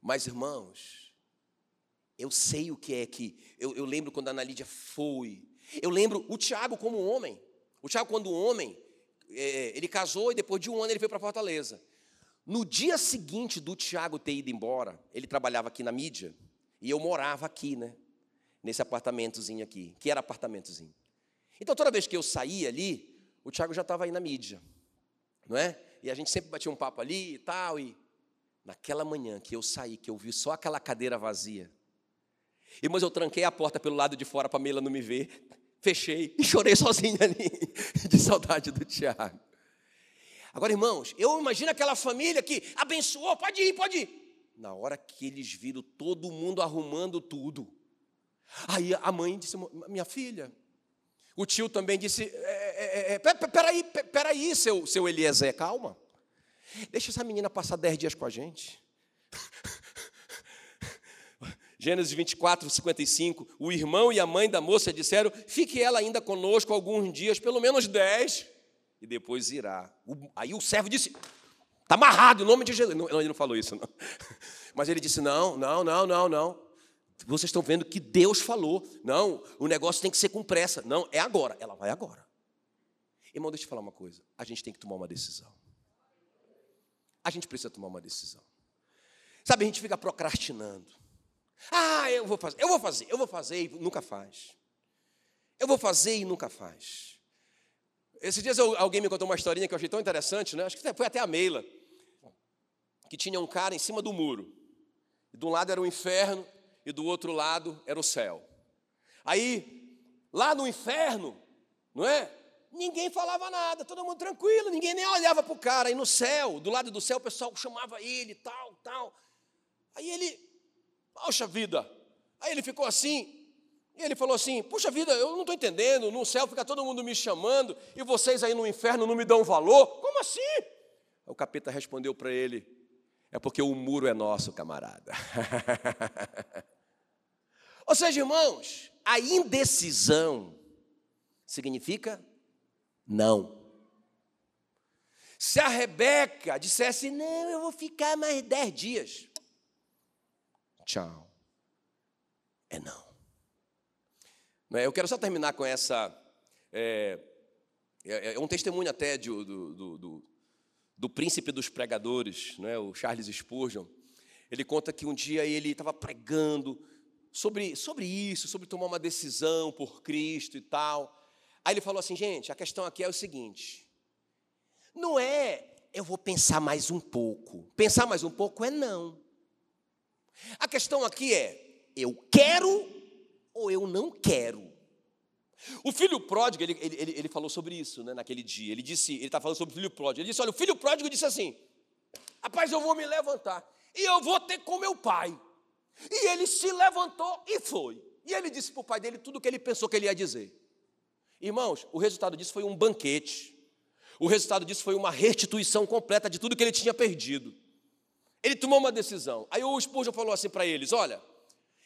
Mas, irmãos, eu sei o que é que. Eu, eu lembro quando a Ana Lídia foi eu lembro o Tiago como homem. O Tiago, quando homem, é, ele casou e depois de um ano ele veio para Fortaleza. No dia seguinte do Tiago ter ido embora, ele trabalhava aqui na mídia e eu morava aqui, né? Nesse apartamentozinho aqui, que era apartamentozinho. Então toda vez que eu saía ali, o Tiago já estava aí na mídia, não é? E a gente sempre batia um papo ali e tal. E naquela manhã que eu saí, que eu vi só aquela cadeira vazia, Irmãos, eu tranquei a porta pelo lado de fora para a Meila não me ver. Fechei e chorei sozinho ali, de saudade do Tiago. Agora, irmãos, eu imagino aquela família que abençoou, pode ir, pode ir. Na hora que eles viram todo mundo arrumando tudo, aí a mãe disse: Minha filha. O tio também disse: é, é, é, Peraí, peraí, seu, seu Eliezer, calma. Deixa essa menina passar dez dias com a gente. Gênesis 24, 55, o irmão e a mãe da moça disseram: fique ela ainda conosco alguns dias, pelo menos dez, e depois irá. Aí o servo disse: está amarrado em nome de Jesus. Não, ele não falou isso, não. Mas ele disse: não, não, não, não, não. Vocês estão vendo que Deus falou. Não, o negócio tem que ser com pressa. Não, é agora. Ela vai agora. Irmão, deixa eu te falar uma coisa. A gente tem que tomar uma decisão. A gente precisa tomar uma decisão. Sabe, a gente fica procrastinando. Ah, eu vou fazer, eu vou fazer, eu vou fazer e nunca faz. Eu vou fazer e nunca faz. Esses dias eu, alguém me contou uma historinha que eu achei tão interessante, né? Acho que foi até a Meila. Que tinha um cara em cima do muro. De um lado era o inferno e do outro lado era o céu. Aí, lá no inferno, não é? Ninguém falava nada, todo mundo tranquilo, ninguém nem olhava para o cara. Aí no céu, do lado do céu, o pessoal chamava ele, tal, tal. Aí ele Poxa vida. Aí ele ficou assim, e ele falou assim: Puxa vida, eu não estou entendendo. No céu fica todo mundo me chamando e vocês aí no inferno não me dão valor. Como assim? O capeta respondeu para ele: É porque o muro é nosso, camarada. Ou seja, irmãos, a indecisão significa não. Se a Rebeca dissesse: Não, eu vou ficar mais dez dias tchau. É não. É? Eu quero só terminar com essa. É, é, é um testemunho até de, do, do, do, do, príncipe dos pregadores, não é? o Charles Spurgeon. Ele conta que um dia ele estava pregando sobre, sobre isso, sobre tomar uma decisão por Cristo e tal. Aí ele falou assim, gente, a questão aqui é o seguinte: não é eu vou pensar mais um pouco. Pensar mais um pouco é não. A questão aqui é: eu quero ou eu não quero? O filho pródigo, ele, ele, ele falou sobre isso né, naquele dia. Ele disse, ele está falando sobre o filho pródigo. Ele disse: olha, o filho pródigo disse assim: rapaz, eu vou me levantar e eu vou ter com meu pai. E ele se levantou e foi. E ele disse para o pai dele tudo o que ele pensou que ele ia dizer. Irmãos, o resultado disso foi um banquete. O resultado disso foi uma restituição completa de tudo que ele tinha perdido. Ele tomou uma decisão. Aí o Spurgeon falou assim para eles: Olha,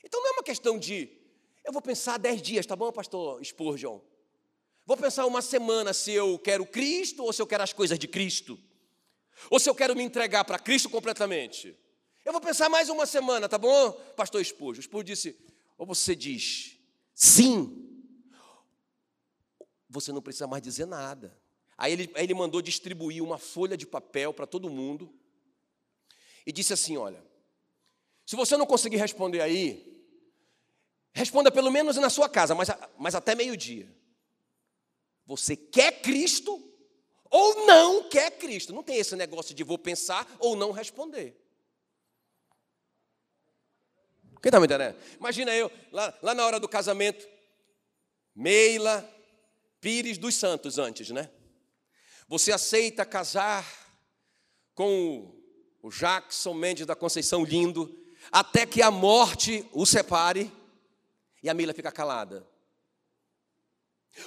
então não é uma questão de eu vou pensar dez dias, tá bom, pastor Spurgeon? Vou pensar uma semana se eu quero Cristo ou se eu quero as coisas de Cristo. Ou se eu quero me entregar para Cristo completamente. Eu vou pensar mais uma semana, tá bom, pastor Spurgeon? Spurgeon disse, ou você diz sim, você não precisa mais dizer nada. Aí ele, aí ele mandou distribuir uma folha de papel para todo mundo e disse assim: Olha, se você não conseguir responder aí, Responda pelo menos na sua casa, mas, mas até meio-dia. Você quer Cristo ou não quer Cristo? Não tem esse negócio de vou pensar ou não responder. Quem está me entendendo? Imagina eu, lá, lá na hora do casamento, Meila Pires dos Santos antes, né? Você aceita casar com o Jackson Mendes da Conceição Lindo, até que a morte o separe. E a Mila fica calada.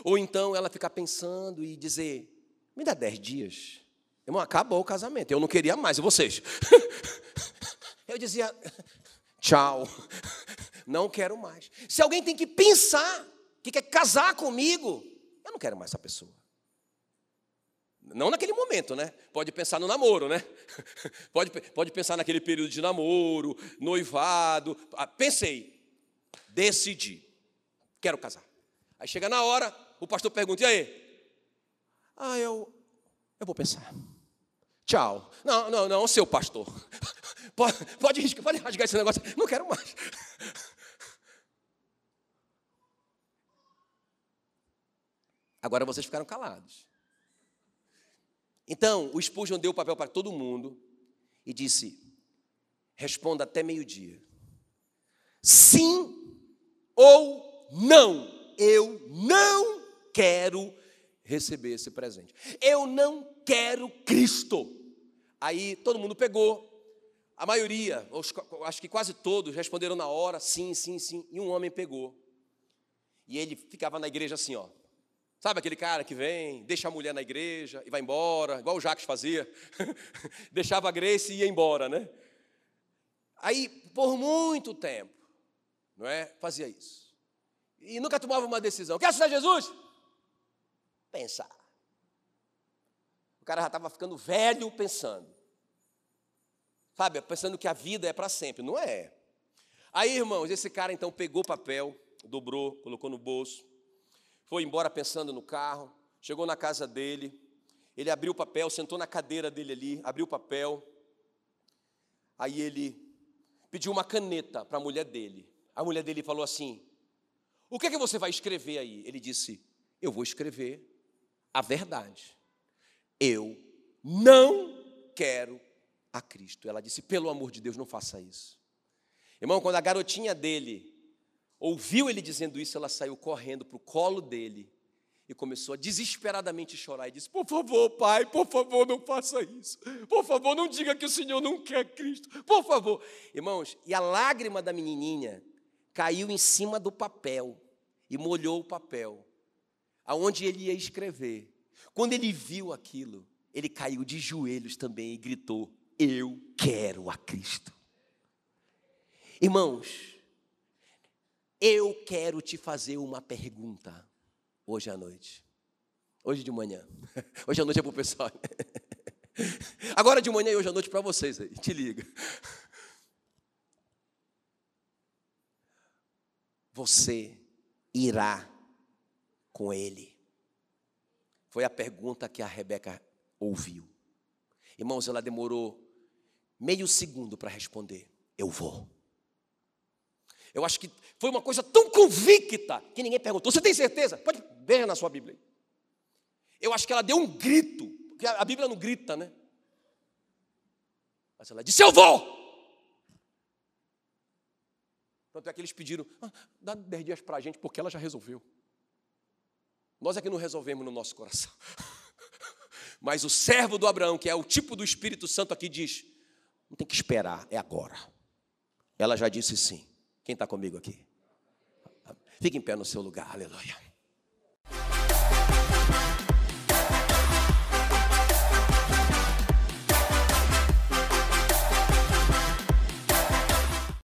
Ou então ela fica pensando e dizer: me dá dez dias. Irmão, acabou o casamento. Eu não queria mais, e vocês? Eu dizia: tchau, não quero mais. Se alguém tem que pensar que quer casar comigo, eu não quero mais essa pessoa. Não naquele momento, né? Pode pensar no namoro, né? Pode, pode pensar naquele período de namoro, noivado. Ah, pensei, Decidi. Quero casar. Aí chega na hora, o pastor pergunta: e aí? Ah, eu, eu vou pensar. Tchau. Não, não, não, seu pastor. Pode, pode, pode rasgar esse negócio. Não quero mais. Agora vocês ficaram calados. Então, o Spurgeon deu o papel para todo mundo e disse: responda até meio-dia. Sim ou não. Eu não quero receber esse presente. Eu não quero Cristo. Aí todo mundo pegou. A maioria, acho que quase todos, responderam na hora, sim, sim, sim. E um homem pegou. E ele ficava na igreja assim, ó. Sabe aquele cara que vem, deixa a mulher na igreja e vai embora, igual o Jacques fazia. Deixava a Grace e ia embora, né? Aí, por muito tempo, não é? Fazia isso. E nunca tomava uma decisão. Quer aceitar Jesus? Pensar. O cara já estava ficando velho pensando. Sabe, pensando que a vida é para sempre. Não é. Aí, irmãos, esse cara então pegou o papel, dobrou, colocou no bolso, foi embora pensando no carro, chegou na casa dele, ele abriu o papel, sentou na cadeira dele ali, abriu o papel. Aí ele pediu uma caneta para a mulher dele. A mulher dele falou assim: O que é que você vai escrever aí? Ele disse: Eu vou escrever a verdade. Eu não quero a Cristo. Ela disse: Pelo amor de Deus, não faça isso. Irmão, quando a garotinha dele ouviu ele dizendo isso, ela saiu correndo para o colo dele e começou a desesperadamente chorar e disse: Por favor, pai, por favor, não faça isso. Por favor, não diga que o Senhor não quer Cristo. Por favor. Irmãos, e a lágrima da menininha caiu em cima do papel e molhou o papel, aonde ele ia escrever. Quando ele viu aquilo, ele caiu de joelhos também e gritou: Eu quero a Cristo. Irmãos, eu quero te fazer uma pergunta hoje à noite. Hoje de manhã. Hoje à noite é para o pessoal. Agora de manhã e hoje à noite para vocês aí. Te liga. você irá com ele? Foi a pergunta que a Rebeca ouviu. Irmãos, ela demorou meio segundo para responder: Eu vou. Eu acho que foi uma coisa tão convicta que ninguém perguntou. Você tem certeza? Pode ver na sua Bíblia. Eu acho que ela deu um grito, porque a Bíblia não grita, né? Mas ela disse: Eu vou! Tanto é que eles pediram: ah, dá 10 dias para a gente, porque ela já resolveu. Nós é que não resolvemos no nosso coração. Mas o servo do Abraão, que é o tipo do Espírito Santo aqui, diz: não tem que esperar, é agora. Ela já disse sim. Quem está comigo aqui? Fique em pé no seu lugar, aleluia.